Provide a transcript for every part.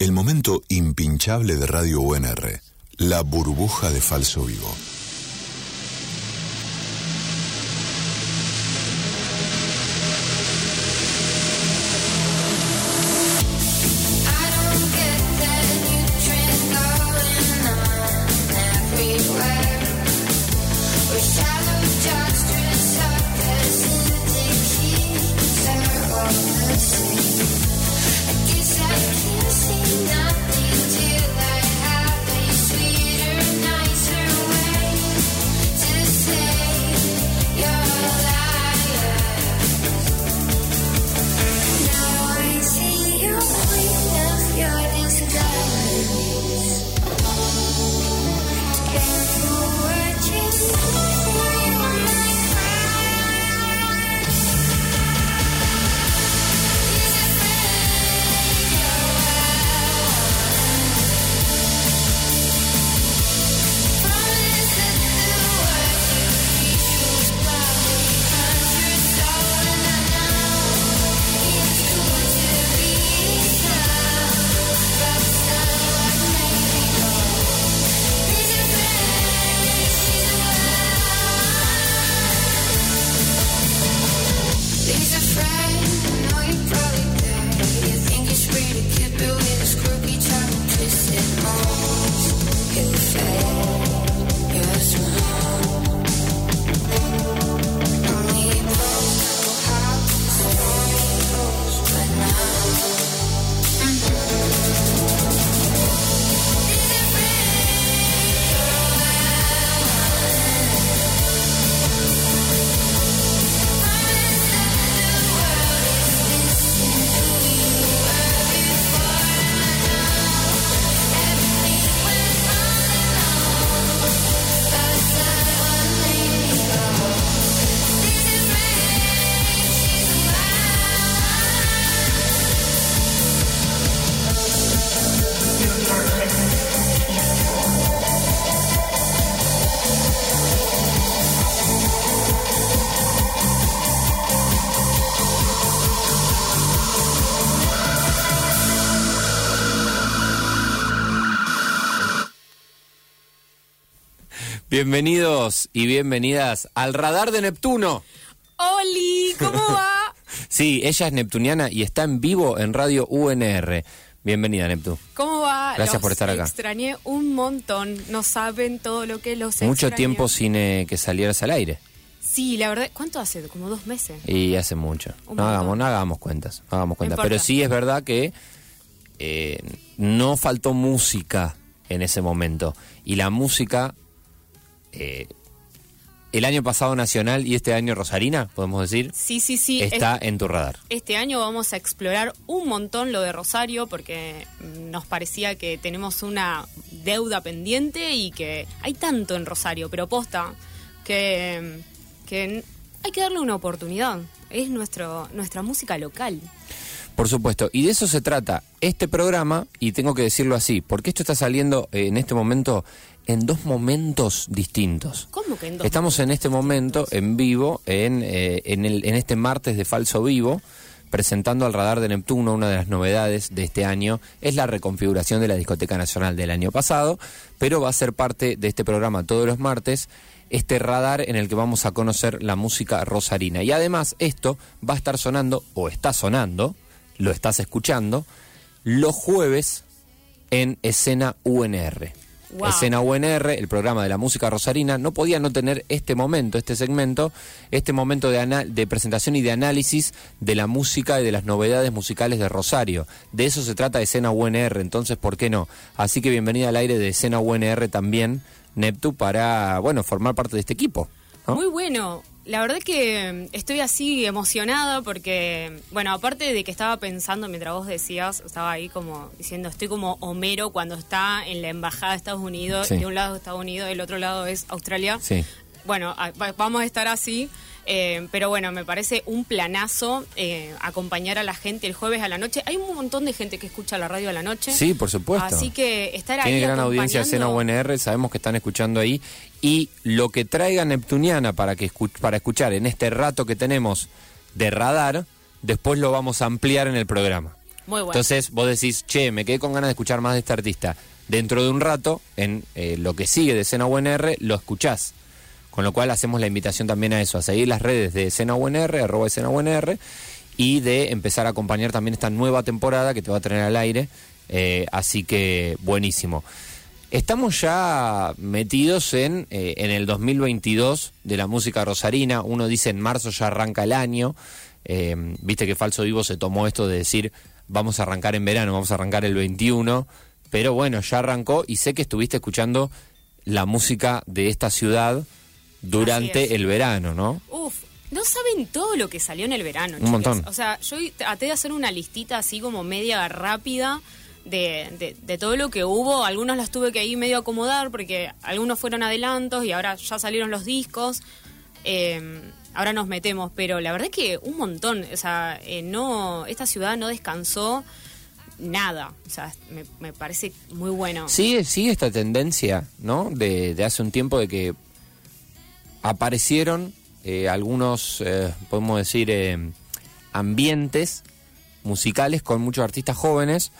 El momento impinchable de Radio UNR. La burbuja de falso vivo. Bienvenidos y bienvenidas al radar de Neptuno. Oli, ¿cómo va? sí, ella es neptuniana y está en vivo en Radio UNR. Bienvenida, Neptu. ¿Cómo va? Gracias por estar acá. Extrañé un montón. No saben todo lo que los Mucho tiempo sin eh, que salieras al aire. Sí, la verdad. ¿Cuánto hace? ¿Como dos meses? Y hace mucho. no hagamos, no hagamos cuentas. No hagamos cuentas. Pero sí es verdad que eh, no faltó música en ese momento. Y la música eh, el año pasado Nacional y este año Rosarina, podemos decir. Sí, sí, sí. Está en tu radar. Este año vamos a explorar un montón lo de Rosario porque nos parecía que tenemos una deuda pendiente y que hay tanto en Rosario, pero posta, que, que hay que darle una oportunidad. Es nuestro, nuestra música local. Por supuesto, y de eso se trata este programa, y tengo que decirlo así, porque esto está saliendo en este momento en dos momentos distintos. ¿Cómo que en dos Estamos en este momento en vivo, en, eh, en, el, en este martes de Falso Vivo, presentando al radar de Neptuno una de las novedades de este año. Es la reconfiguración de la Discoteca Nacional del año pasado, pero va a ser parte de este programa todos los martes este radar en el que vamos a conocer la música rosarina. Y además esto va a estar sonando, o está sonando, lo estás escuchando, los jueves en escena UNR. Escena UNR, el programa de la música rosarina, no podía no tener este momento, este segmento, este momento de, de presentación y de análisis de la música y de las novedades musicales de Rosario. De eso se trata Escena UNR, entonces, ¿por qué no? Así que bienvenida al aire de Escena UNR también, Neptu, para, bueno, formar parte de este equipo. Muy bueno. La verdad que mm, estoy así emocionada porque, bueno, aparte de que estaba pensando mientras vos decías, estaba ahí como diciendo, estoy como Homero cuando está en la embajada de Estados Unidos, de un lado Estados Unidos, del otro lado es Australia. Sí. Bueno, vamos a estar así. Eh, pero bueno, me parece un planazo eh, acompañar a la gente el jueves a la noche. Hay un montón de gente que escucha la radio a la noche. Sí, por supuesto. Así que estar ahí. Tiene gran audiencia Cena UNR, sabemos que están escuchando ahí. Y lo que traiga Neptuniana para, que para escuchar en este rato que tenemos de radar, después lo vamos a ampliar en el programa. Muy bueno. Entonces vos decís, che, me quedé con ganas de escuchar más de este artista. Dentro de un rato, en eh, lo que sigue de Escena UNR, lo escuchás. Con lo cual hacemos la invitación también a eso, a seguir las redes de Escena UNR, arroba Escena UNR, y de empezar a acompañar también esta nueva temporada que te va a tener al aire. Eh, así que buenísimo. Estamos ya metidos en, eh, en el 2022 de la música rosarina. Uno dice en marzo ya arranca el año. Eh, Viste que Falso Vivo se tomó esto de decir vamos a arrancar en verano, vamos a arrancar el 21. Pero bueno, ya arrancó y sé que estuviste escuchando la música de esta ciudad durante el verano, ¿no? Uf, no saben todo lo que salió en el verano. Un montón. O sea, yo traté de hacer una listita así como media rápida de, de- de todo lo que hubo. Algunos las tuve que ahí medio acomodar porque algunos fueron adelantos y ahora ya salieron los discos. Eh, ahora nos metemos, pero la verdad es que un montón. O sea, eh, no, esta ciudad no descansó nada. O sea, me, me parece muy bueno. Sigue, sigue esta tendencia, ¿no? De, de hace un tiempo de que aparecieron eh, algunos, eh, podemos decir, eh, ambientes musicales con muchos artistas jóvenes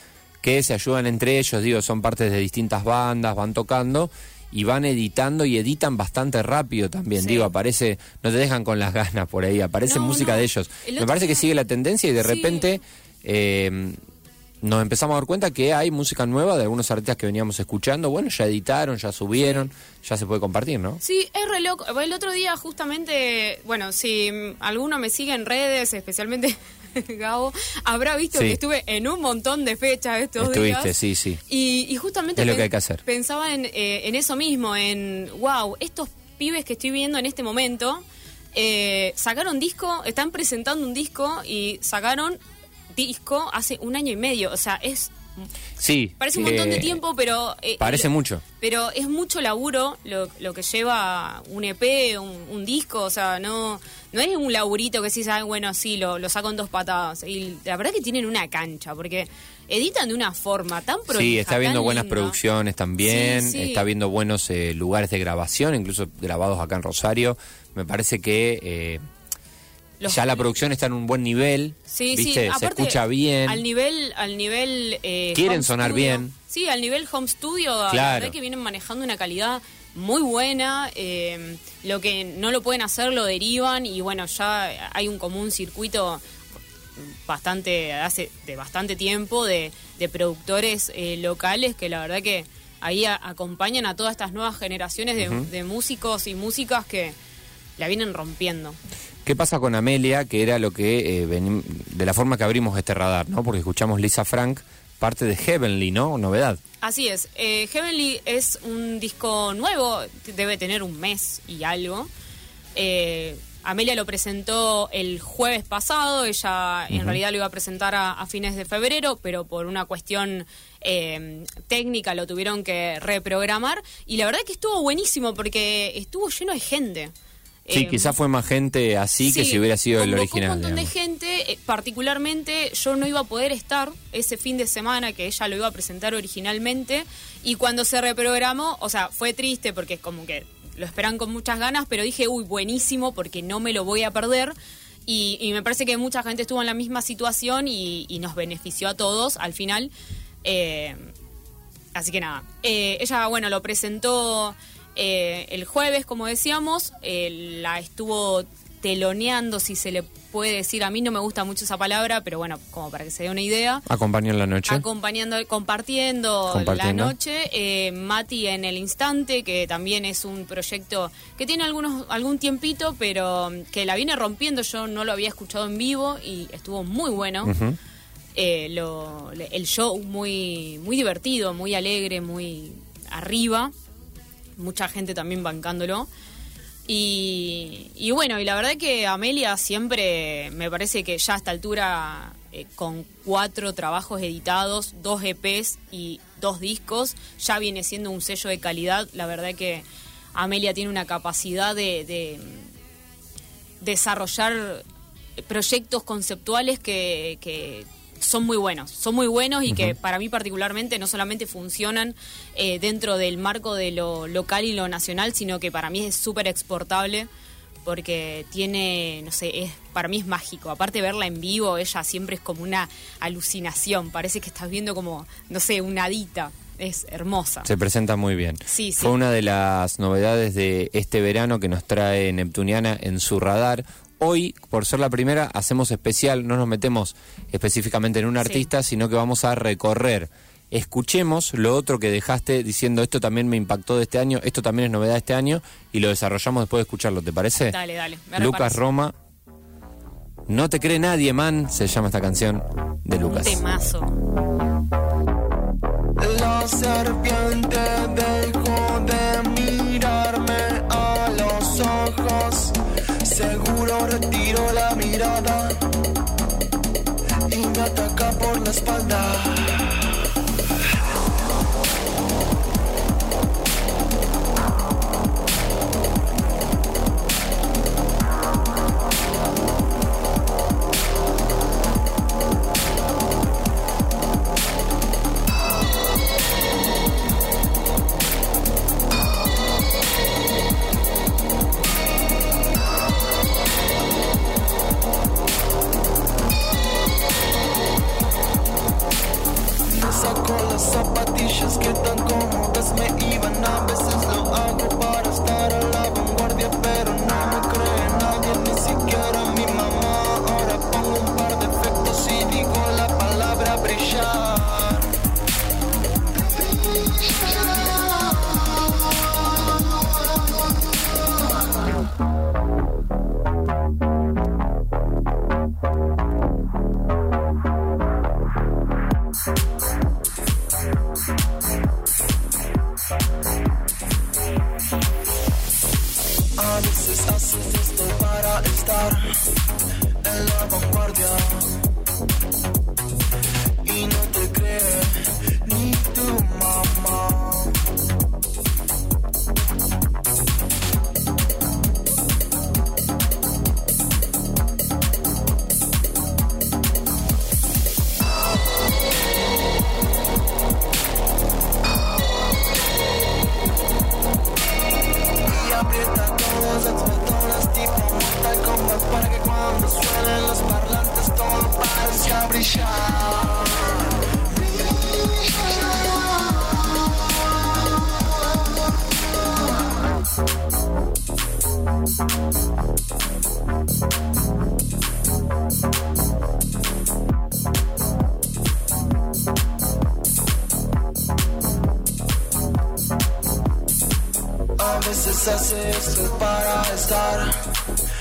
que se ayudan entre ellos, digo, son partes de distintas bandas, van tocando y van editando y editan bastante rápido también, Sí. digo, aparece, no te dejan con las ganas por ahí, aparece No, música no. de ellos. El Me parece que sigue la tendencia y de Sí. repente eh, nos empezamos a dar cuenta que hay música nueva de algunos artistas que veníamos escuchando, bueno, ya editaron, ya subieron, ya se puede compartir, ¿no? Sí, es re loco. El otro día justamente, bueno, si alguno me sigue en redes, especialmente Gabo, habrá visto Sí. que estuve en un montón de fechas estos Estuviste, días. sí, sí. Y, y justamente Es lo pen- que hay que hacer. pensaba en, eh, en eso mismo, en, wow, estos pibes que estoy viendo en este momento, eh, sacaron disco, están presentando un disco y sacaron disco hace un año y medio. O sea, es... Sí. Parece un eh, montón de tiempo, pero... eh, Parece lo- mucho. pero es mucho laburo lo, lo que lleva un EP, un, un disco, o sea, no no es un laburito que sí saben, bueno, sí, lo, lo saco en dos patadas. Y la verdad que tienen una cancha, porque editan de una forma tan prolija, Sí, está viendo buenas linda. producciones también, Sí, sí. está viendo buenos eh, lugares de grabación, incluso grabados acá en Rosario. Me parece que eh, Los- ya la producción está en un buen nivel, Sí, ¿viste? sí, se escucha bien. Al nivel, al nivel eh, Quieren home sonar studio. bien. Sí, al nivel home studio, la Claro. verdad que vienen manejando una calidad muy buena. eh, lo que no lo pueden hacer lo derivan y bueno, ya hay un común circuito bastante hace de bastante tiempo de, de productores eh, locales que la verdad que ahí a- acompañan a todas estas nuevas generaciones de, de músicos y músicas que la vienen rompiendo. ¿Qué pasa con Amelia, que era lo que, eh, de la forma que abrimos este radar, ¿no? Porque escuchamos Lisa Frank, parte de Heavenly, ¿no? Novedad. Así es. Eh, Heavenly es un disco nuevo, debe tener un mes y algo. Eh, Amelia lo presentó el jueves pasado, ella en realidad lo iba a presentar a, a fines de febrero, pero por una cuestión eh, técnica lo tuvieron que reprogramar. Y la verdad que estuvo buenísimo porque estuvo lleno de gente. Sí, Eh, quizás fue más gente así que si hubiera sido el original. un montón digamos. de gente, eh, particularmente yo no iba a poder estar ese fin de semana que ella lo iba a presentar originalmente y cuando se reprogramó, o sea, fue triste porque es como que lo esperan con muchas ganas, pero dije, uy, buenísimo porque no me lo voy a perder. Y, y me parece que mucha gente estuvo en la misma situación y, y nos benefició a todos al final. Eh, Así que nada, eh, ella, bueno, lo presentó eh, el jueves, como decíamos, eh, la estuvo teloneando, si se le puede decir, a mí no me gusta mucho esa palabra, pero bueno, como para que se dé una idea. Acompañó en la noche. Acompañando, compartiendo, Compartiendo. la noche, eh, Mati en el instante, que también es un proyecto que tiene algunos algún tiempito, pero mm, que la viene rompiendo. Yo no lo había escuchado en vivo y estuvo muy bueno. Eh, lo- el show muy, muy divertido, muy alegre, muy arriba. Mucha gente también bancándolo. Y, y bueno, y la verdad que Amelia siempre me parece que ya a esta altura, eh, con cuatro trabajos editados, dos EPs y dos discos, ya viene siendo un sello de calidad. La verdad que Amelia tiene una capacidad de, de desarrollar proyectos conceptuales que son muy buenos, son muy buenos y que para mí particularmente no solamente funcionan eh, dentro del marco de lo local y lo nacional, sino que para mí es súper exportable porque tiene, no sé, es para mí es mágico. Aparte verla en vivo, ella siempre es como una alucinación. Parece que estás viendo como, no sé, una hadita. Es hermosa. Se presenta muy bien. Sí, sí. Fue una de las novedades de este verano que nos trae Neptuniana en su radar. Hoy, por ser la primera, hacemos especial, no nos metemos específicamente en un Sí. artista, sino que vamos a recorrer. Escuchemos lo otro que dejaste diciendo esto también me impactó de este año, esto también es novedad de este año y lo desarrollamos después de escucharlo, ¿te parece? Dale, dale. me Lucas reparece. Roma. No te cree nadie, man, se llama esta canción de Un Lucas. temazo. La serpiente dejó Seguro retiro la mirada y me ataca por la espalda. Veces hace esto para estar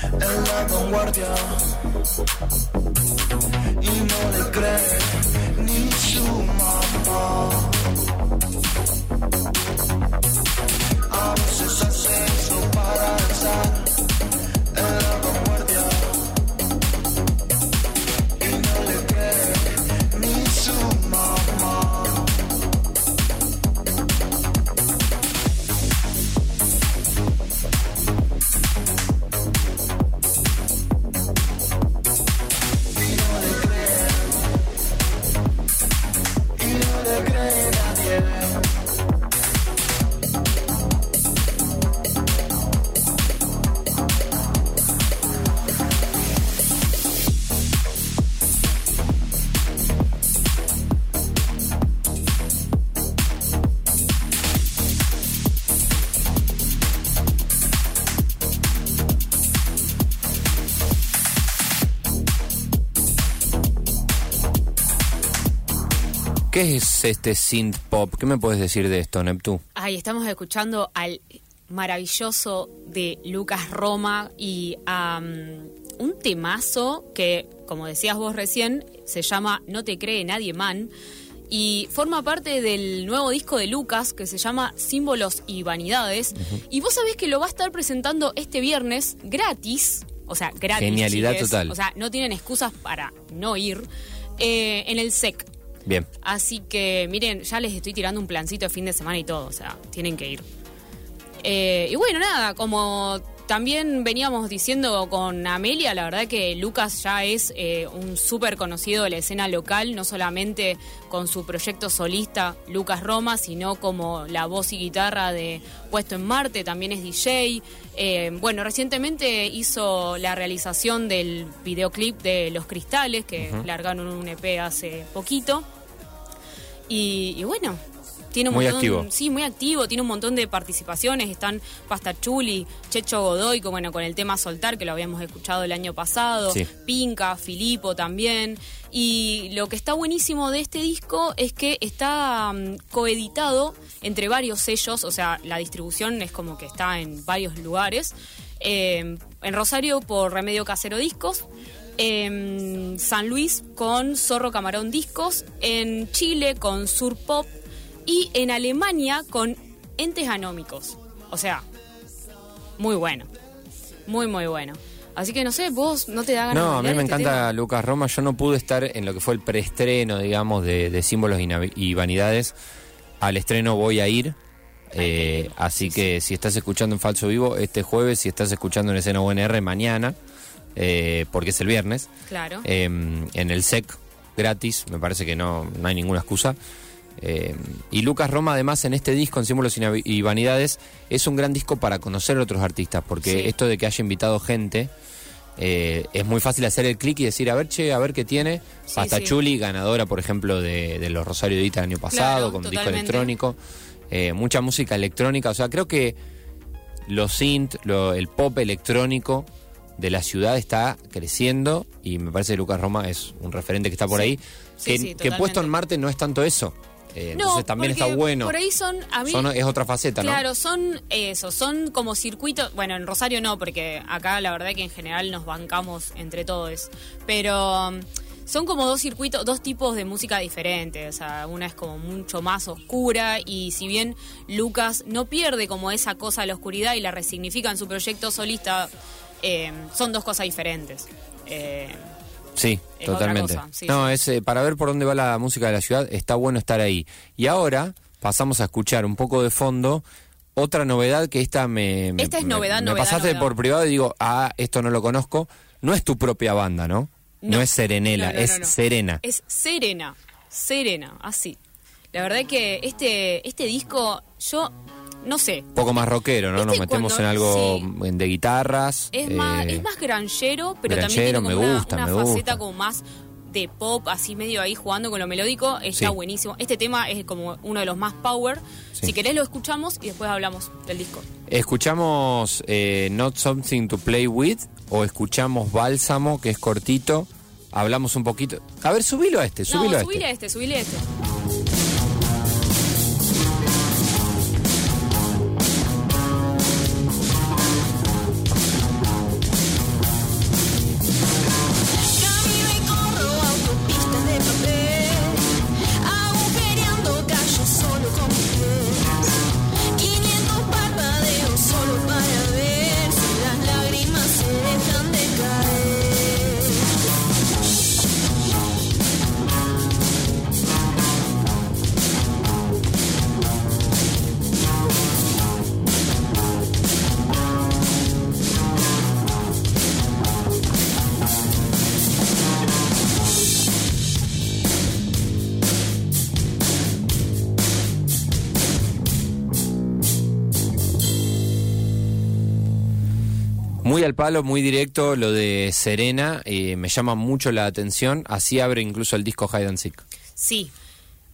en la vanguardia y no le cree ni su mamá. ¿Qué es este synth pop? ¿Qué me puedes decir de esto, Neptu? Ay, estamos escuchando al maravilloso de Lucas Roma y a un temazo que, como decías vos recién, se llama No te cree nadie man y forma parte del nuevo disco de Lucas que se llama Símbolos y Vanidades. Y vos sabés que lo va a estar presentando este viernes gratis, o sea, gratis. Genialidad chiques. total. O sea, no tienen excusas para no ir, eh, en el SEC. Bien. Así que, miren, ya les estoy tirando un plancito de fin de semana y todo, o sea, tienen que ir. Eh, y bueno, nada, como también veníamos diciendo con Amelia, la verdad que Lucas ya es eh, un súper conocido de la escena local, no solamente con su proyecto solista Lucas Roma, sino como la voz y guitarra de Puesto en Marte, también es DJ. Eh, bueno, recientemente hizo la realización del videoclip de Los Cristales, que largaron un EP hace poquito. Y, y bueno, tiene un Muy montón, activo. Sí, muy activo, tiene un montón de participaciones, están Pastachuli, Checho Godoy, con, bueno, con el tema Soltar, que lo habíamos escuchado el año pasado, Sí. Pinca, Filipo también. Y lo que está buenísimo de este disco es que está mm, coeditado entre varios sellos, o sea, la distribución es como que está en varios lugares. Eh, en Rosario por Remedio Casero Discos, en San Luis con Zorro Camarón Discos, en Chile con Sur Pop y en Alemania con Entes Anómicos. O sea, muy bueno. Muy, muy bueno. Así que no sé, vos no te da ganas No, de a mí me este encanta tema? Lucas Roma. Yo no pude estar en lo que fue el preestreno, digamos, de, de símbolos y, vanidades. Al estreno voy a ir. eh, así que si estás escuchando en Falso Vivo este jueves, si estás escuchando en Escena UNR mañana, eh, porque es el viernes, Claro. eh, en el SEC gratis, me parece que no, no hay ninguna excusa. Eh, y Lucas Roma, además, en este disco, en Símbolos y Vanidades, es un gran disco para conocer a otros artistas, porque Sí. esto de que haya invitado gente, eh, es muy fácil hacer el clic y decir, a ver, che, a ver qué tiene. Sí, Hasta sí. Chuli, ganadora, por ejemplo, de, de los Rosario Edita el año pasado, Claro, con disco totalmente. electrónico. Eh, mucha música electrónica, o sea, creo que los synth, lo- el pop electrónico de la ciudad está creciendo y me parece que Lucas Roma es un referente que está por ahí. Que, que puesto en Marte no es tanto eso. Eh, entonces también está bueno. Por ahí son. A mí, Son- es otra faceta, ¿no? Claro, son eso, son como circuitos. Bueno, en Rosario no, porque acá la verdad que en general nos bancamos entre todos. Pero um, son como dos circuitos, dos tipos de música diferentes. O sea, una es como mucho más oscura y si bien Lucas no pierde como esa cosa de la oscuridad y la resignifica en su proyecto solista, eh, son dos cosas diferentes. Eh, Sí, Es totalmente. otra cosa, sí, no, sí. es eh, para ver por dónde va la música de la ciudad, está bueno estar ahí. Y ahora pasamos a escuchar un poco de fondo otra novedad que esta me me- Esta es me- novedad, me, novedad, pasaste novedad. por privado y digo, "Ah, esto no lo conozco." No es tu propia banda, ¿no? No, es Serenela, No, no, es no, no. Serena. Es Serena, Serena, así. La verdad que este, este disco, yo no sé, Un poco más rockero, ¿no? Nos ¿Viste metemos cuando- en algo sí. de guitarras. es, eh, más, es más granjero, pero también tiene me como una- gusta, una, me faceta gusta. como más de pop, así medio ahí jugando con lo melódico, está Sí. buenísimo. Este tema es como uno de los más power. Sí. Si querés lo escuchamos y después hablamos del disco. Escuchamos eh, Not Something to Play With o escuchamos Bálsamo, que es cortito. Hablamos un poquito. A ver, subilo a este, subilo no, a subile este. a este, subile a este. Al palo, muy directo lo de Serena. eh, me llama mucho la atención. Así abre incluso el disco Hide and Seek. Sí.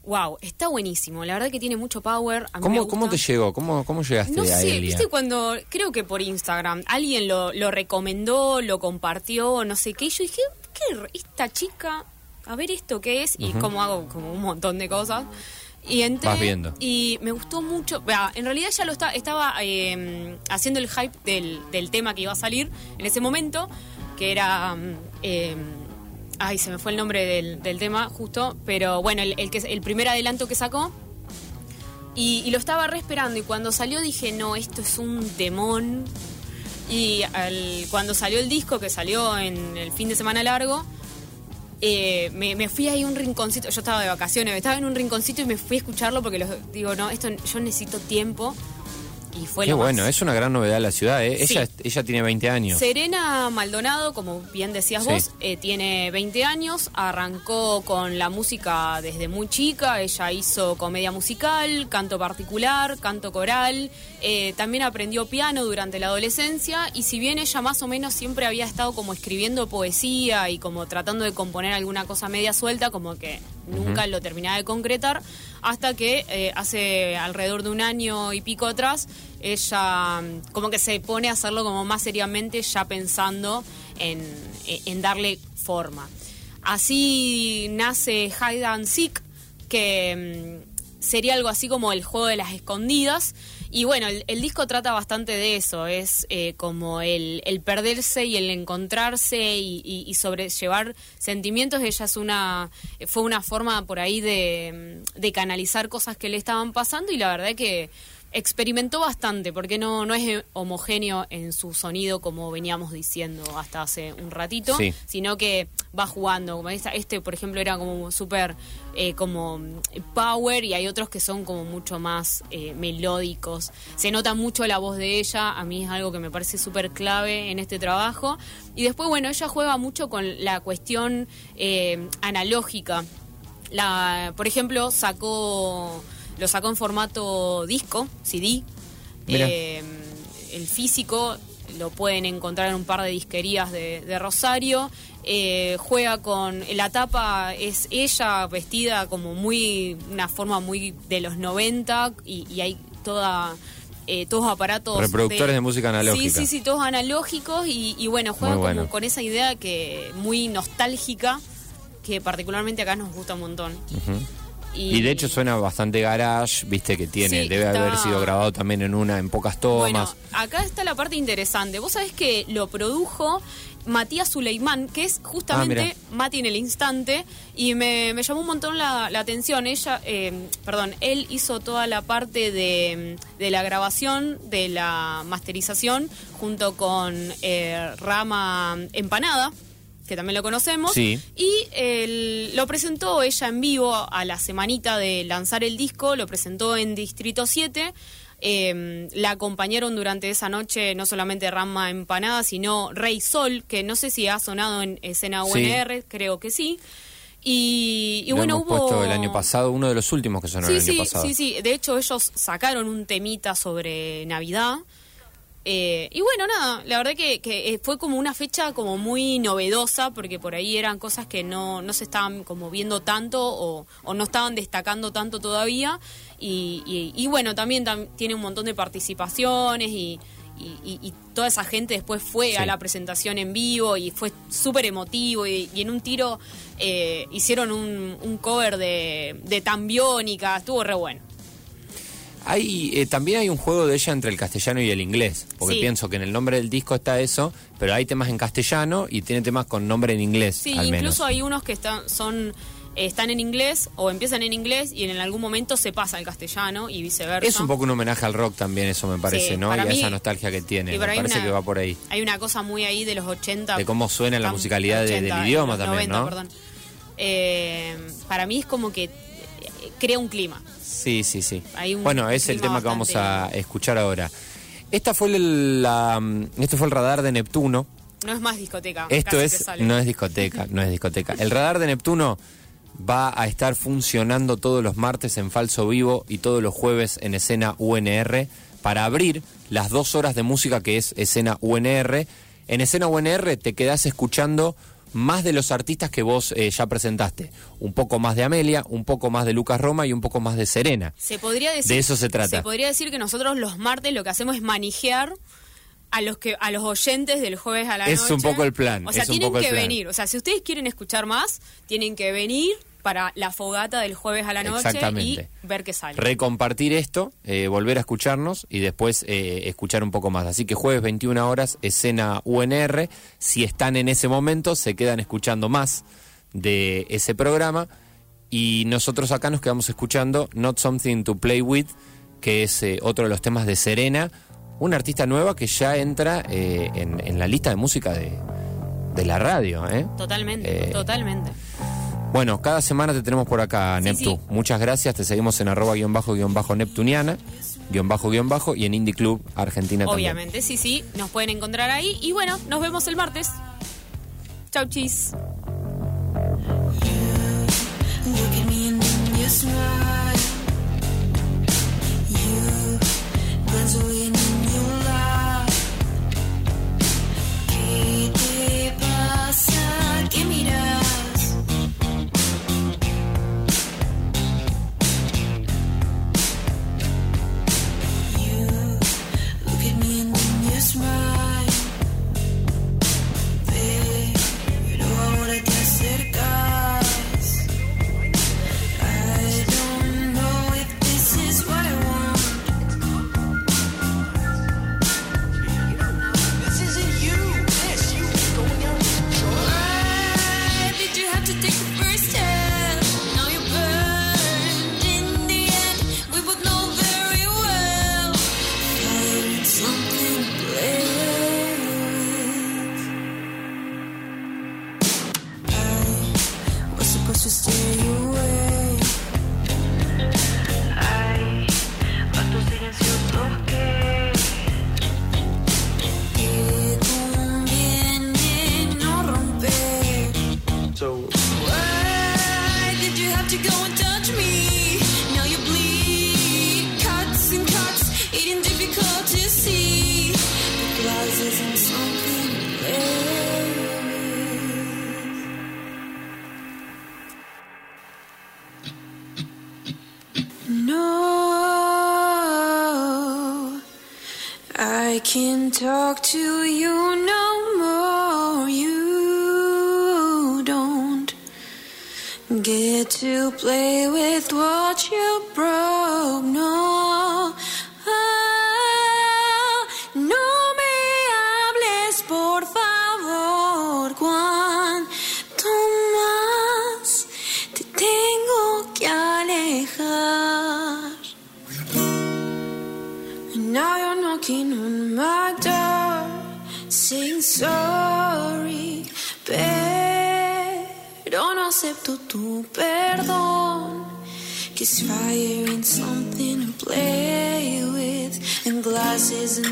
Wow, está buenísimo. La verdad que tiene mucho power. A mí me ¿Cómo, gusta. ¿Cómo te llegó? ¿Cómo, cómo llegaste No a sé, viste cuando, creo que por Instagram, alguien lo, lo recomendó, lo compartió, no sé qué, y yo dije, ¿qué? Esta chica, a ver esto qué es, y como hago como un montón de cosas. Y entré Vas viendo. y me gustó mucho. En realidad ya lo está, estaba eh, haciendo el hype del, del tema que iba a salir en ese momento, que era... mm, eh, ay, se me fue el nombre del, del tema justo, pero bueno, el, el que, el primer adelanto que sacó y, y lo estaba re esperando y cuando salió dije, no, esto es un demon. Y al- cuando salió el disco, que salió en el fin de semana largo, eh, me, me fui ahí a un rinconcito, yo estaba de vacaciones, estaba en un rinconcito y me fui a escucharlo porque los, digo, no, esto yo necesito tiempo. Y fue Qué lo más- bueno, es una gran novedad de la ciudad, ¿eh? Sí. Ella, ella tiene 20 años. Serena Maldonado, como bien decías Sí. vos, eh, tiene 20 años, arrancó con la música desde muy chica, ella hizo comedia musical, canto particular, canto coral, eh, también aprendió piano durante la adolescencia y si bien ella más o menos siempre había estado como escribiendo poesía y como tratando de componer alguna cosa media suelta, como que nunca lo terminaba de concretar, hasta que eh, hace alrededor de un año y pico atrás, ella mm, como que se pone a hacerlo como más seriamente, ya pensando en, en darle forma. Así nace Hide and Seek, que mm, sería algo así como el juego de las escondidas. Y bueno, el, el disco trata bastante de eso, es eh, como el, el perderse y el encontrarse y, y- sobrellevar sentimientos. Ella es una, fue una forma por ahí de canalizar cosas que le estaban pasando y la verdad que experimentó bastante, porque no, no es homogéneo en su sonido como veníamos diciendo hasta hace un ratito, Sí. sino que va jugando. Como Este, por ejemplo, era como súper eh, como mm, power y hay otros que son como mucho más eh, melódicos. Se nota mucho la voz de ella, a mí es algo que me parece súper clave en este trabajo. Y después, bueno, ella juega mucho con la cuestión eh, analógica. La, por ejemplo, sacó lo sacó en formato disco, CD. Eh, el físico lo pueden encontrar en un par de disquerías de, de Rosario. Eh, juega con la tapa es ella vestida como muy una forma muy de los 90 y, y hay toda eh, todos aparatos Reproductores de música analógica. Sí, sí, sí, todos analógicos y, y bueno, juega como con esa idea que muy nostálgica que particularmente acá nos gusta un montón. Y de hecho suena bastante garage, viste que tiene, Sí, debe está- haber sido grabado también en una, en pocas Bueno, tomas. acá está la parte interesante. Vos sabés que lo produjo Matías Suleimán, que es Ah, justamente mira. Mati en el instante, y me, me llamó un montón la, la atención. Ella, eh, perdón, él hizo toda la parte de, de la grabación, de la masterización, junto con eh, Rama Empanada, que también lo conocemos. Sí. Y el- lo presentó ella en vivo a la semanita de lanzar el disco, lo presentó en Distrito 7. eh, la acompañaron durante esa noche no solamente Rama Empanada, sino Rey Sol, que no sé si ha sonado en escena Sí. UNR, creo que sí. Y, bueno, hubo... el año pasado, uno de los últimos que sonó Sí, el año sí, pasado. sí, sí. De hecho, ellos sacaron un temita sobre Navidad. Eh, y bueno, nada, la verdad que, que, eh, fue como una fecha como muy novedosa, porque por ahí eran cosas que no, no se estaban como viendo tanto o, o no estaban destacando tanto todavía. Y, y- y bueno, también tam- tiene un montón de participaciones y, y- toda esa gente después fue Sí. a la presentación en vivo y fue súper emotivo y, y en un tiro eh, hicieron un, un cover de, de Tambiónica, estuvo re bueno. Hay, eh, también hay un juego de ella entre el castellano y el inglés, porque Sí. pienso que en el nombre del disco está eso, pero hay temas en castellano y tiene temas con nombre en inglés, Sí, al menos. incluso hay unos que están, son, están en inglés o empiezan en inglés y en algún momento se pasa al castellano y viceversa. Es un poco un homenaje al rock también, eso me parece, Sí, ¿no? Y a mí- esa nostalgia que tiene, y me parece una- que va por ahí. Hay una cosa muy ahí de los 80. De cómo suena la musicalidad de- del 80, idioma también, 90, ¿no? perdón. Eh, para mí es como que crea un clima. Sí, sí, sí. Un Bueno, es el tema que vamos a escuchar ahora. Esta fue el, la, este fue el radar de Neptuno. No es más discoteca. Esto es, no es discoteca, no es discoteca. El radar de Neptuno va a estar funcionando todos los martes en falso vivo y todos los jueves en escena UNR para abrir las dos horas de música que es escena UNR. En escena UNR te quedás escuchando más de los artistas que vos eh, ya presentaste. Un poco más de Amelia, un poco más de Lucas Roma y un poco más de Serena. Se podría decir, De eso se trata. Se podría decir que nosotros los martes lo que hacemos es manejar a los que a los oyentes del jueves a la Es noche. un poco el plan, O sea, es un tienen poco que venir. O sea, si ustedes quieren escuchar más, tienen que venir para la fogata del jueves a la noche y ver qué sale. recompartir esto, eh, volver a escucharnos y después eh, escuchar un poco más. Así que jueves 21 horas, escena UNR. Si están en ese momento, se quedan escuchando más de ese programa. Y nosotros acá nos quedamos escuchando Not Something to Play With, que es eh, otro de los temas de Serena, una artista nueva que ya entra eh, en, en la lista de música de, de la radio. Totalmente, totalmente. Bueno, cada semana te tenemos por acá, sí, Neptu. Muchas gracias. Te seguimos en arroba guion bajo guion bajo neptuniana, guion bajo guion bajo y en Indie Club Argentina Obviamente, sí, sí. Nos pueden encontrar ahí. Y bueno, nos vemos el martes. Chau, chis. here to play with what you broke. No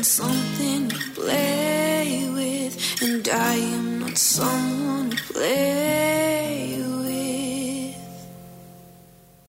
something to play with, and I am not someone.